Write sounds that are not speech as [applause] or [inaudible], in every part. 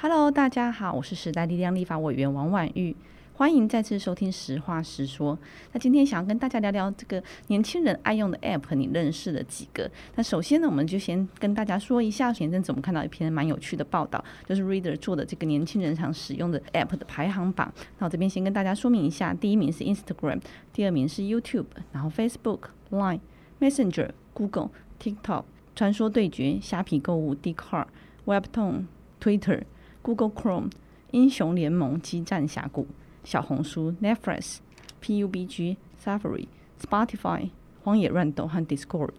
Hello，大家好，我是时代力量立法委员王婉玉，欢迎再次收听实话实说。那今天想要跟大家聊聊这个年轻人爱用的 App，你认识的几个？那首先呢，我们就先跟大家说一下，前阵子我们看到一篇蛮有趣的报道，就是 Reader 做的这个年轻人常使用的 App 的排行榜。那我这边先跟大家说明一下，第一名是 Instagram，第二名是 YouTube，然后 Facebook、Line、Messenger、Google、TikTok、传说对决、虾皮购物、Dcard、Webtoon、Twitter。Google Chrome、英雄联盟、激战峡谷、小红书、Netflix、PUBG、Safari、Spotify、荒野乱斗和 Discord，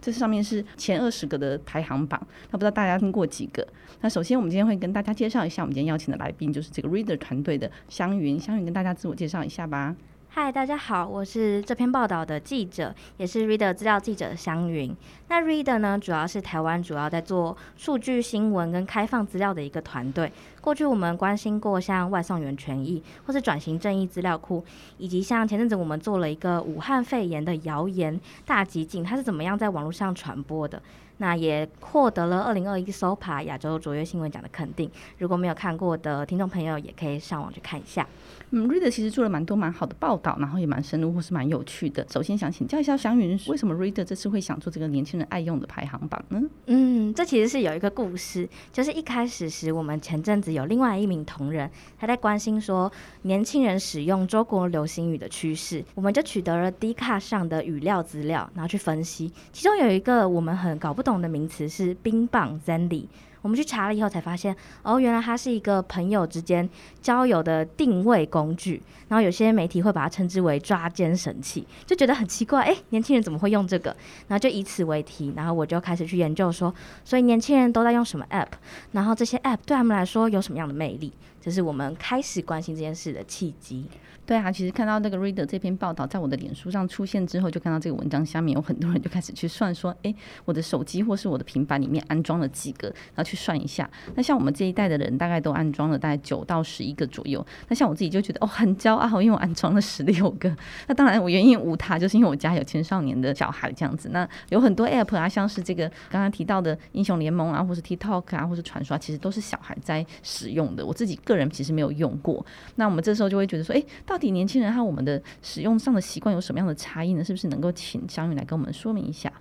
这上面是前二十个的排行榜。那不知道大家听过几个？那首先我们今天会跟大家介绍一下，我们今天邀请的来宾就是这个 Reader 团队的香云。香云跟大家自我介绍一下吧。嗨，大家好，我是这篇报道的记者，也是 Reader 资料记者湘云。那 Reader 呢，主要是台湾主要在做数据新闻跟开放资料的一个团队。过去我们关心过像外送员权益，或是转型正义资料库，以及像前阵子我们做了一个武汉肺炎的谣言大集锦，它是怎么样在网络上传播的。那也获得了二零二一 SOPA 亚洲卓越新闻奖的肯定。如果没有看过的听众朋友，也可以上网去看一下。嗯，Reader 其实做了蛮多蛮好的报道，然后也蛮深入或是蛮有趣的。首先想请教一下祥云，为什么 Reader 这次会想做这个年轻人爱用的排行榜呢？嗯，这其实是有一个故事，就是一开始时，我们前阵子有另外一名同仁，他在关心说年轻人使用中国流行语的趋势，我们就取得了 Dcard 上的语料资料，然后去分析，其中有一个我们很搞不不懂。的名词是冰棒 Zenly，我们去查了以后才发现，哦，原来它是一个朋友之间交友的定位工具。然后有些媒体会把它称之为抓奸神器，就觉得很奇怪，哎，年轻人怎么会用这个？然后就以此为题，然后我就开始去研究说，所以年轻人都在用什么 App？然后这些 App 对他们来说有什么样的魅力？这是我们开始关心这件事的契机。对啊，其实看到那个 Reader 这篇报道在我的脸书上出现之后，就看到这个文章下面有很多人就开始去算说，哎，我的手机或是我的平板里面安装了几个，然后去算一下。那像我们这一代的人，大概都安装了大概九到十一个左右。那像我自己就觉得哦，很骄傲，因为我安装了十六个。那当然我原因无他，就是因为我家有青少年的小孩这样子。那有很多 App 啊，像是这个刚刚提到的英雄联盟啊，或是 TikTok 啊，或是传说，其实都是小孩在使用的。我自己个个人其实没有用过。那我们这时候就会觉得说，哎，到底年轻人和我们的使用上的习惯有什么样的差异呢？是不是能够请湘云来跟我们说明一下？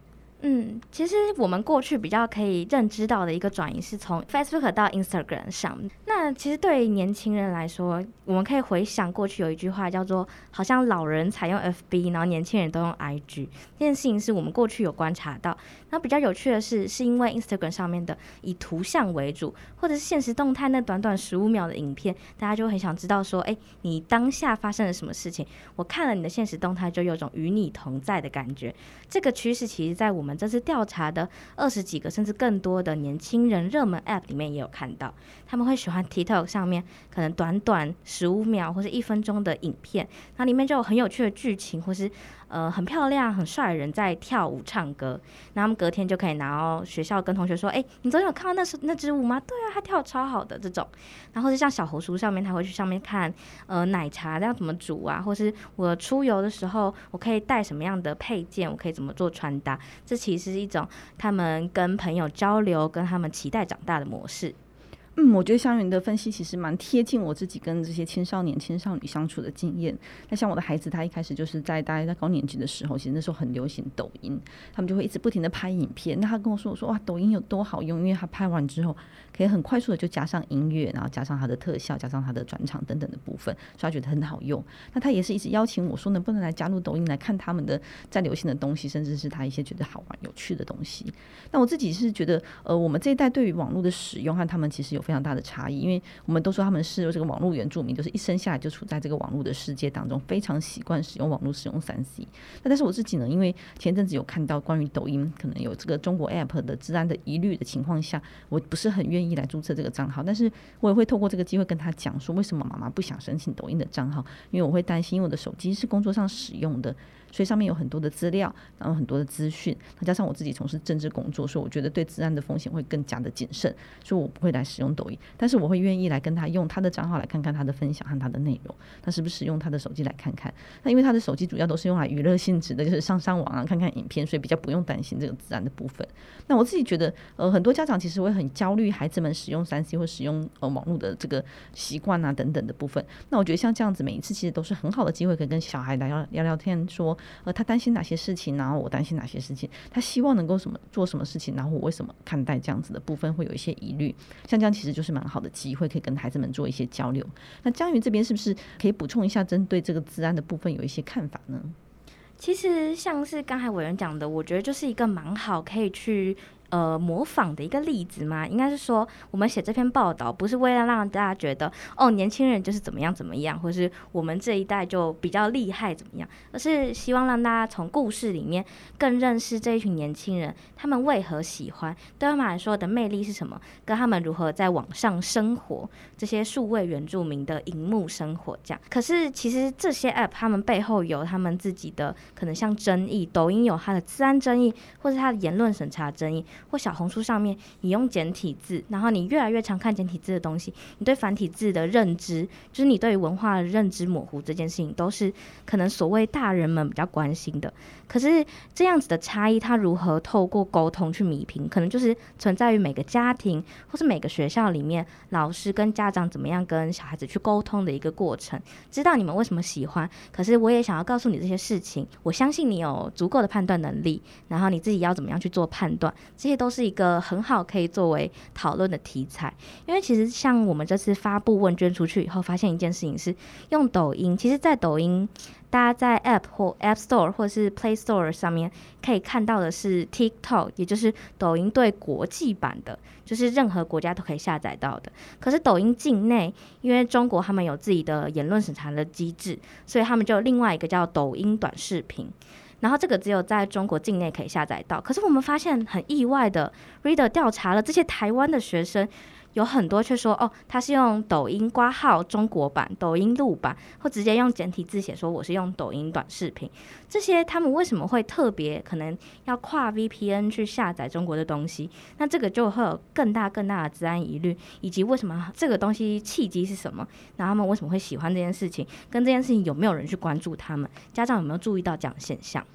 嗯，其实我们过去比较可以认知到的一个转移是从 Facebook 到 Instagram 上。那其实对于年轻人来说，我们可以回想过去有一句话叫做“好像老人采用 FB，然后年轻人都用 IG”。这件事情是我们过去有观察到。那比较有趣的是，是因为 Instagram 上面的以图像为主，或者是现实动态那短短十五秒的影片，大家就很想知道说，哎，你当下发生了什么事情？我看了你的现实动态，就有种与你同在的感觉。这个趋势其实在我们这次调查的二十几个甚至更多的年轻人热门 App 里面也有看到，他们会喜欢 TikTok 上面可能短短十五秒或者一分钟的影片，那里面就有很有趣的剧情，或是呃很漂亮很帅的人在跳舞唱歌，那他们隔天就可以拿到学校跟同学说，哎，你昨天有看到那是那支舞吗？对啊，他跳超好的这种，然后是像小红书上面，他会去上面看呃奶茶要怎么煮啊，或是我出游的时候我可以带什么样的配件，我可以怎么做穿搭，这其实是一种他们跟朋友交流，跟他们期待长大的模式。嗯，我觉得香云的分析其实蛮贴近我自己跟这些青少年、青少女相处的经验。那像我的孩子，他一开始就是在大概在高年级的时候，其实那时候很流行抖音，他们就会一直不停的拍影片。那他跟我说，我说哇，抖音有多好用，因为他拍完之后可以很快速的就加上音乐，然后加上他的特效，加上他的转场等等的部分，所以他觉得很好用。那他也是一直邀请我说，能不能来加入抖音来看他们的在流行的东西，甚至是他一些觉得好玩、有趣的东西。那我自己是觉得，呃，我们这一代对于网络的使用和他们其实有。非常大的差异，因为我们都说他们是这个网络原住民，就是一生下来就处在这个网络的世界当中，非常习惯使用网络、使用三 C。那但是我自己呢，因为前阵子有看到关于抖音可能有这个中国 App 的治安的疑虑的情况下，我不是很愿意来注册这个账号。但是我也会透过这个机会跟他讲说，为什么妈妈不想申请抖音的账号？因为我会担心，因为我的手机是工作上使用的。所以上面有很多的资料，然后很多的资讯。再加上我自己从事政治工作，所以我觉得对治安的风险会更加的谨慎，所以我不会来使用抖音，但是我会愿意来跟他用他的账号来看看他的分享和他的内容，他是不是用他的手机来看看？那因为他的手机主要都是用来娱乐性质的，就是上上网啊，看看影片，所以比较不用担心这个治安的部分。那我自己觉得，呃，很多家长其实会很焦虑孩子们使用三 C 或使用呃网络的这个习惯啊等等的部分。那我觉得像这样子，每一次其实都是很好的机会，可以跟小孩来聊聊聊天，说呃他担心哪些事情，然后我担心哪些事情，他希望能够什么做什么事情，然后我为什么看待这样子的部分会有一些疑虑。像这样其实就是蛮好的机会，可以跟孩子们做一些交流。那江云这边是不是可以补充一下，针对这个治安的部分有一些看法呢？其实像是刚才委员讲的，我觉得就是一个蛮好可以去。呃，模仿的一个例子嘛，应该是说，我们写这篇报道不是为了让大家觉得哦，年轻人就是怎么样怎么样，或是我们这一代就比较厉害怎么样，而是希望让大家从故事里面更认识这一群年轻人，他们为何喜欢，对他们来说的魅力是什么，跟他们如何在网上生活，这些数位原住民的荧幕生活这样。可是其实这些 App 他们背后有他们自己的可能像争议，抖音有它的治安争议，或是它的言论审查争议。或小红书上面，你用简体字，然后你越来越常看简体字的东西，你对繁体字的认知，就是你对于文化的认知模糊这件事情，都是可能所谓大人们比较关心的。可是这样子的差异，它如何透过沟通去弥平？可能就是存在于每个家庭或是每个学校里面，老师跟家长怎么样跟小孩子去沟通的一个过程。知道你们为什么喜欢，可是我也想要告诉你这些事情。我相信你有足够的判断能力，然后你自己要怎么样去做判断，这。这都是一个很好可以作为讨论的题材，因为其实像我们这次发布问卷出去以后，发现一件事情是，用抖音，其实，在抖音，大家在 App 或 App Store 或是 Play Store 上面可以看到的是 TikTok，也就是抖音对国际版的，就是任何国家都可以下载到的。可是抖音境内，因为中国他们有自己的言论审查的机制，所以他们就另外一个叫抖音短视频。然后这个只有在中国境内可以下载到，可是我们发现很意外的，Reader 调查了这些台湾的学生，有很多却说，哦，他是用抖音挂号中国版、抖音录版，或直接用简体字写说我是用抖音短视频。这些他们为什么会特别可能要跨 VPN 去下载中国的东西？那这个就会有更大更大的治安疑虑，以及为什么这个东西契机是什么？那他们为什么会喜欢这件事情？跟这件事情有没有人去关注他们？家长有没有注意到这样的现象？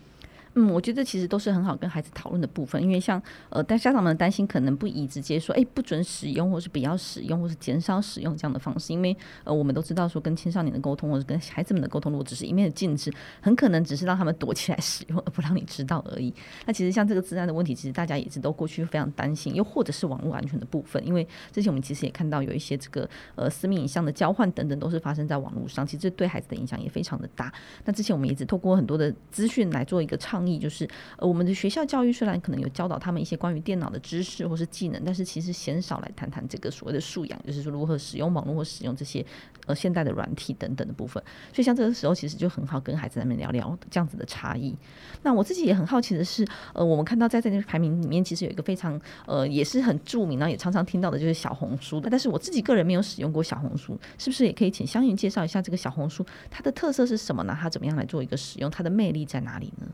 嗯，我觉得其实都是很好跟孩子讨论的部分，因为像呃，但家长们担心可能不宜直接说，哎，不准使用，或是不要使用，或是减少使用这样的方式，因为呃，我们都知道说跟青少年的沟通，或者跟孩子们的沟通，如果只是一面的禁止，很可能只是让他们躲起来 [laughs] 使用，而不让你知道而已。那其实像这个资安的问题，其实大家也是都过去非常担心，又或者是网络安全的部分，因为之前我们其实也看到有一些这个呃私密影像的交换等等，都是发生在网络上，其实对孩子的影响也非常的大。那之前我们也一直透过很多的资讯来做一个倡议，就是呃我们的学校教育虽然可能有教导他们一些关于电脑的知识或是技能，但是其实鲜少来谈谈这个所谓的素养，就是说如何使用网络或使用这些呃现代的软体等等的部分。所以像这个时候，其实就很好跟孩子们聊聊这样子的差异。那我自己也很好奇的是，呃，我们看到在这个排名里面，其实有一个非常呃也是很著名，然后也常常听到的就是小红书的。但是我自己个人没有使用过小红书，是不是也可以请香云介绍一下这个小红书它的特色是什么呢？它怎么样来做一个使用？它的魅力在哪里呢？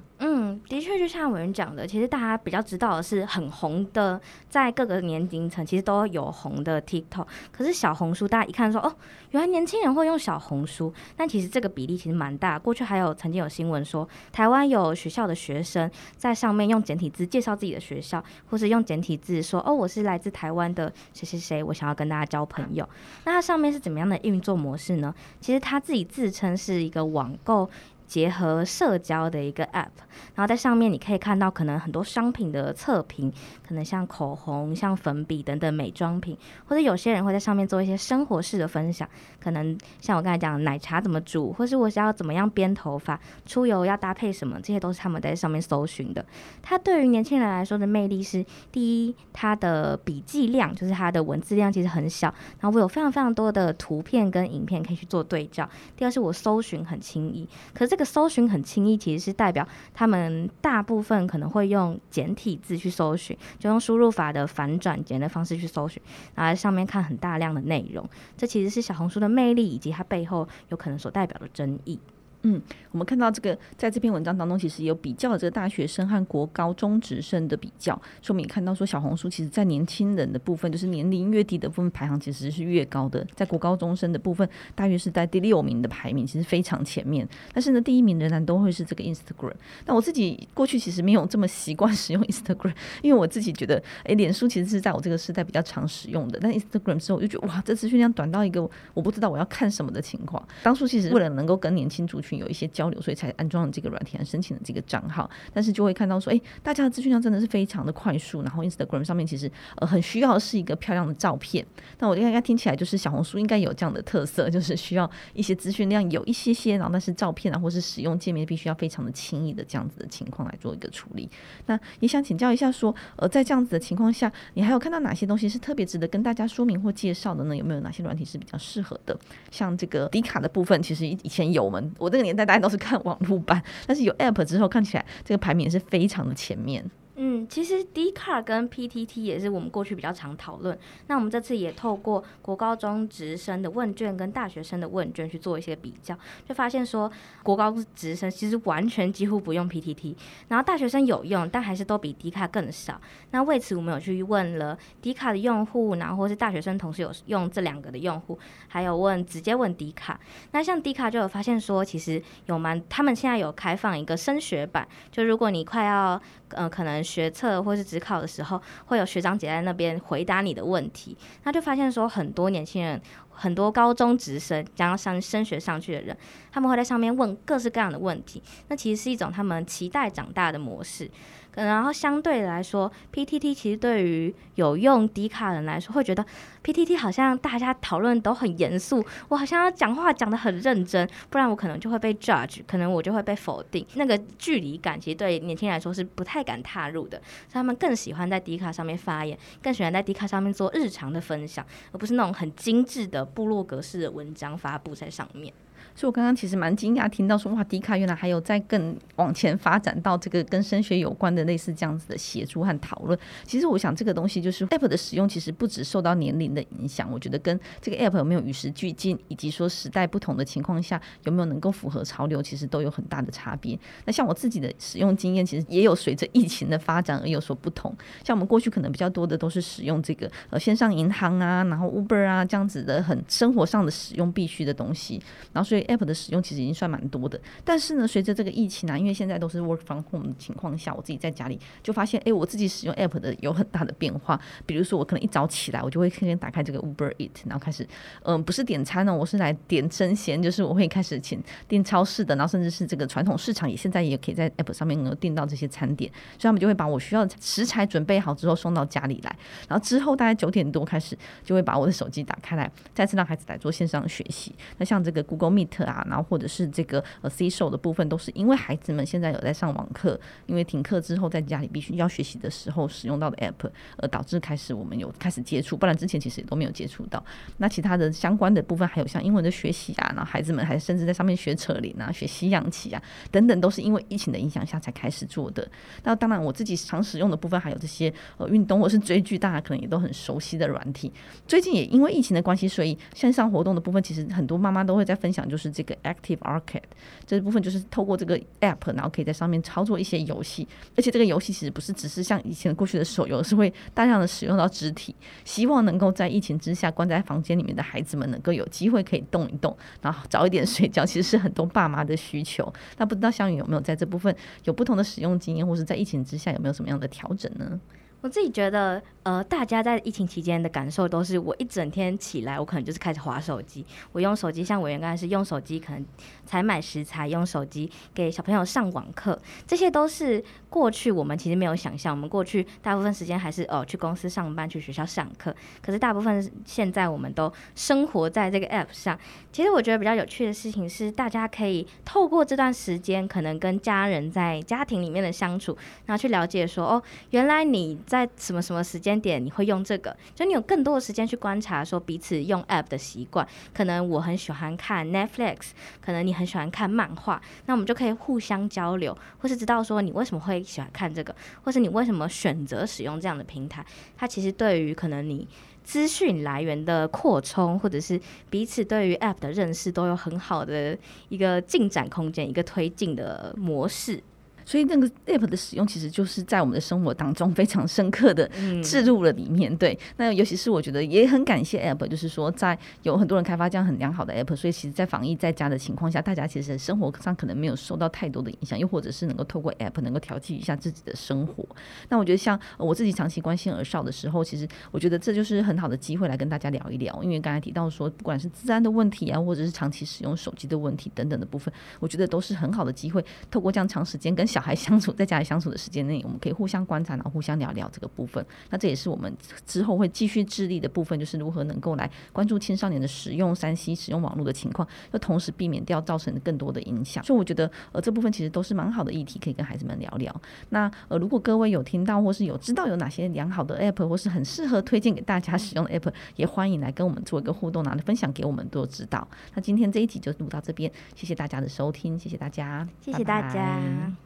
的确就像。像有人讲的，其实大家比较知道的是很红的，在各个年龄层其实都有红的 TikTok。可是小红书，大家一看说，哦，原来年轻人会用小红书。但其实这个比例其实蛮大。过去还有曾经有新闻说，台湾有学校的学生在上面用简体字介绍自己的学校，或是用简体字说，哦，我是来自台湾的谁谁谁，我想要跟大家交朋友。那它上面是怎么样的运作模式呢？其实他自己自称是一个网购。结合社交的一个 App，然后在上面你可以看到可能很多商品的测评，可能像口红、像粉笔等等美妆品，或者有些人会在上面做一些生活式的分享，可能像我刚才讲奶茶怎么煮，或是我想要怎么样编头发，出游要搭配什么，这些都是他们在上面搜寻的。它对于年轻人来说的魅力是：第一，它的笔记量就是它的文字量其实很小，然后我有非常非常多的图片跟影片可以去做对照；第二是我搜寻很轻易，可是这个。搜寻很轻易，其实是代表他们大部分可能会用简体字去搜寻，就用输入法的反转简的方式去搜寻，然后在上面看很大量的内容。这其实是小红书的魅力，以及它背后有可能所代表的争议。嗯，我们看到这个，在这篇文章当中，其实有比较这个大学生和国高中职生的比较，说明看到说小红书其实在年轻人的部分，就是年龄越低的部分排行其实是越高的，在国高中生的部分，大约是在第六名的排名，其实非常前面。但是呢，第一名仍然都会是这个 Instagram。那我自己过去其实没有这么习惯使用 Instagram，[laughs] 因为我自己觉得，诶，脸书其实是在我这个时代比较常使用的，但 Instagram 之后我就觉得，哇，这资讯量短到一个我不知道我要看什么的情况。当初其实为了能够跟年轻族群有一些交流，所以才安装了这个软体，来申请了这个账号。但是就会看到说，哎，大家的资讯量真的是非常的快速。然后 Instagram 上面其实呃很需要是一个漂亮的照片。那我应该听起来就是小红书应该有这样的特色，就是需要一些资讯量有一些些，然后但是照片啊或是使用界面必须要非常的轻易的这样子的情况来做一个处理。那也想请教一下说，呃，在这样子的情况下，你还有看到哪些东西是特别值得跟大家说明或介绍的呢？有没有哪些软体是比较适合的？像这个迪卡的部分，其实以前有我们我这个年代大家都是看网络版，但是有 App 之后，看起来这个排名是非常的前面。嗯，其实 Dcard 跟 PTT 也是我们过去比较常讨论。那我们这次也透过国高中职生的问卷跟大学生的问卷去做一些比较，就发现说国高职生其实完全几乎不用 PTT，然后大学生有用，但还是都比 Dcard 更少。那为此我们有去问了 Dcard 的用户，然后或是大学生同时有用这两个的用户，还有问直接问 D 卡。那像 D 卡就有发现说，其实有蛮他们现在有开放一个升学版，就如果你快要呃可能。学测或是职考的时候，会有学长姐在那边回答你的问题，那就发现说很多年轻人，很多高中直升将要上升学上去的人，他们会在上面问各式各样的问题，那其实是一种他们期待长大的模式。然后相对来说，PTT 其实对于有用迪卡人来说，会觉得 PTT 好像大家讨论都很严肃，我好像要讲话讲得很认真，不然我可能就会被 judge，可能我就会被否定。那个距离感其实对年轻人来说是不太敢踏入的，所以他们更喜欢在迪卡上面发言，更喜欢在迪卡上面做日常的分享，而不是那种很精致的部落格式的文章发布在上面。所以，我刚刚其实蛮惊讶，听到说哇，迪卡原来还有在更往前发展到这个跟升学有关的类似这样子的协助和讨论。其实，我想这个东西就是 App 的使用，其实不只受到年龄的影响，我觉得跟这个 App 有没有与时俱进，以及说时代不同的情况下有没有能够符合潮流，其实都有很大的差别。那像我自己的使用经验，其实也有随着疫情的发展而有所不同。像我们过去可能比较多的都是使用这个呃线上银行啊，然后 Uber 啊这样子的很生活上的使用必须的东西，然后所以。App 的使用其实已经算蛮多的，但是呢，随着这个疫情啊，因为现在都是 work from home 的情况下，我自己在家里就发现，哎，我自己使用 App 的有很大的变化。比如说，我可能一早起来，我就会先打开这个 Uber Eat，然后开始，嗯，不是点餐呢，我是来点生鲜，就是我会开始请订超市的，然后甚至是这个传统市场也现在也可以在 App 上面能够订到这些餐点，所以他们就会把我需要的食材准备好之后送到家里来，然后之后大概九点多开始就会把我的手机打开来，再次让孩子来做线上学习。那像这个 Google Meet 啊。然后或者是这个呃 Seeso 的部分，都是因为孩子们现在有在上网课，因为停课之后在家里必须要学习的时候使用到的 App，而导致开始我们有开始接触，不然之前其实也都没有接触到。那其他的相关的部分，还有像英文的学习啊，然后孩子们还甚至在上面学扯铃啊、学西洋棋啊等等，都是因为疫情的影响下才开始做的。那当然我自己常使用的部分，还有这些呃运动或是追剧，大家可能也都很熟悉的软体。最近也因为疫情的关系，所以线上活动的部分，其实很多妈妈都会在分享，就是这个。Active Arcade 这部分就是透过这个 App，然后可以在上面操作一些游戏，而且这个游戏其实不是只是像以前过去的手游，是会大量的使用到肢体，希望能够在疫情之下关在房间里面的孩子们能够有机会可以动一动，然后早一点 [laughs] 睡觉，其实是很多爸妈的需求。那不知道香云有没有在这部分有不同的使用经验，或是在疫情之下有没有什么样的调整呢？我自己觉得，呃，大家在疫情期间的感受都是，我一整天起来，我可能就是开始滑手机。我用手机，像委员刚才是用手机，可能采买食材，用手机给小朋友上网课，这些都是过去我们其实没有想象。我们过去大部分时间还是哦去公司上班，去学校上课。可是大部分现在我们都生活在这个 app 上。其实我觉得比较有趣的事情是，大家可以透过这段时间，可能跟家人在家庭里面的相处，然后去了解说，哦，原来你。在什么什么时间点你会用这个，就你有更多的时间去观察说彼此用 App 的习惯。可能我很喜欢看 Netflix，可能你很喜欢看漫画，那我们就可以互相交流，或是知道说你为什么会喜欢看这个，或是你为什么选择使用这样的平台。它其实对于可能你资讯来源的扩充，或者是彼此对于 App 的认识，都有很好的一个进展空间，一个推进的模式。所以那个 app 的使用，其实就是在我们的生活当中非常深刻的置入了里面。对，那尤其是我觉得也很感谢 app，就是说在有很多人开发这样很良好的 app，所以其实，在防疫在家的情况下，大家其实生活上可能没有受到太多的影响，又或者是能够透过 app 能够调剂一下自己的生活。那我觉得像我自己长期关心儿少的时候，其实我觉得这就是很好的机会来跟大家聊一聊，因为刚才提到说，不管是治安的问题啊，或者是长期使用手机的问题等等的部分，我觉得都是很好的机会，透过这样长时间跟小孩相处，在家里相处的时间内，我们可以互相观察，然后互相聊聊这个部分。那这也是我们之后会继续致力的部分，就是如何能够来关注青少年的使用三 C、使用网络的情况，又同时避免掉造成更多的影响。所以我觉得，呃，这部分其实都是蛮好的议题，可以跟孩子们聊聊。那呃，如果各位有听到或是有知道有哪些良好的 App，或是很适合推荐给大家使用的 App，[laughs] 也欢迎来跟我们做一个互动，拿来分享给我们做指导。那今天这一集就录到这边，谢谢大家的收听，谢谢大家，谢谢大家。拜拜。